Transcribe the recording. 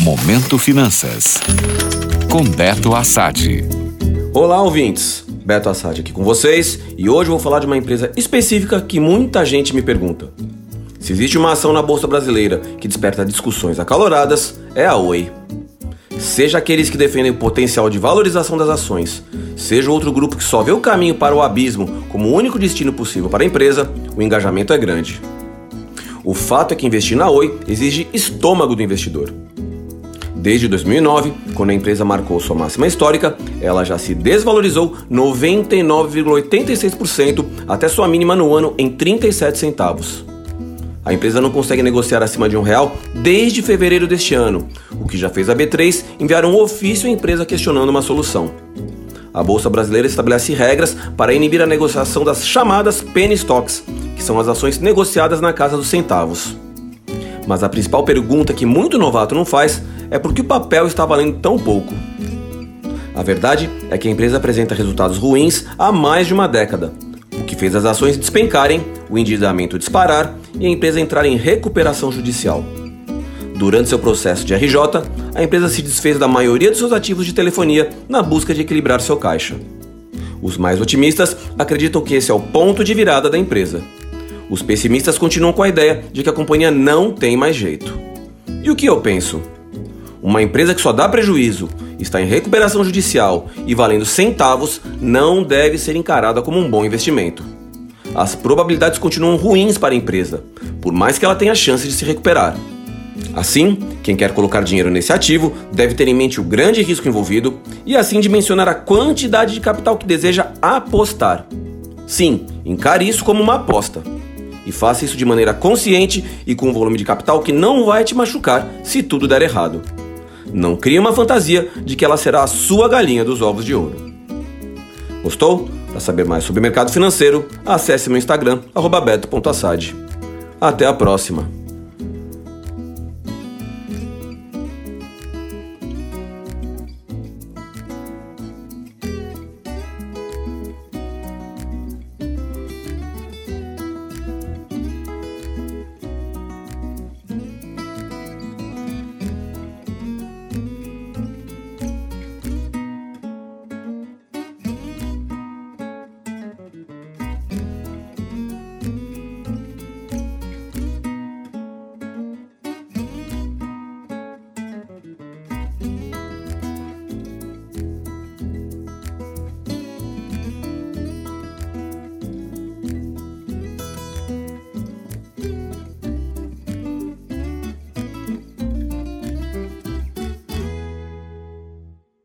Momento Finanças. Com Beto Assad. Olá, ouvintes. Beto Assad aqui com vocês e hoje eu vou falar de uma empresa específica que muita gente me pergunta. Se existe uma ação na Bolsa Brasileira que desperta discussões acaloradas, é a Oi. Seja aqueles que defendem o potencial de valorização das ações, seja outro grupo que só vê o caminho para o abismo como o único destino possível para a empresa, o engajamento é grande. O fato é que investir na Oi exige estômago do investidor. Desde 2009, quando a empresa marcou sua máxima histórica, ela já se desvalorizou 99,86% até sua mínima no ano em 37 centavos. A empresa não consegue negociar acima de um real desde fevereiro deste ano, o que já fez a B3 enviar um ofício à empresa questionando uma solução. A Bolsa Brasileira estabelece regras para inibir a negociação das chamadas penny stocks, que são as ações negociadas na casa dos centavos. Mas a principal pergunta que muito novato não faz é por que o papel está valendo tão pouco. A verdade é que a empresa apresenta resultados ruins há mais de uma década, o que fez as ações despencarem, o endividamento disparar e a empresa entrar em recuperação judicial. Durante seu processo de RJ, a empresa se desfez da maioria de seus ativos de telefonia na busca de equilibrar seu caixa. Os mais otimistas acreditam que esse é o ponto de virada da empresa. Os pessimistas continuam com a ideia de que a companhia não tem mais jeito. E o que eu penso? Uma empresa que só dá prejuízo, está em recuperação judicial e valendo centavos não deve ser encarada como um bom investimento. As probabilidades continuam ruins para a empresa, por mais que ela tenha chance de se recuperar. Assim, quem quer colocar dinheiro nesse ativo deve ter em mente o grande risco envolvido e assim dimensionar a quantidade de capital que deseja apostar. Sim, encare isso como uma aposta e faça isso de maneira consciente e com um volume de capital que não vai te machucar se tudo der errado. Não crie uma fantasia de que ela será a sua galinha dos ovos de ouro. Gostou? Para saber mais sobre mercado financeiro, acesse meu Instagram, beto.assad. Até a próxima!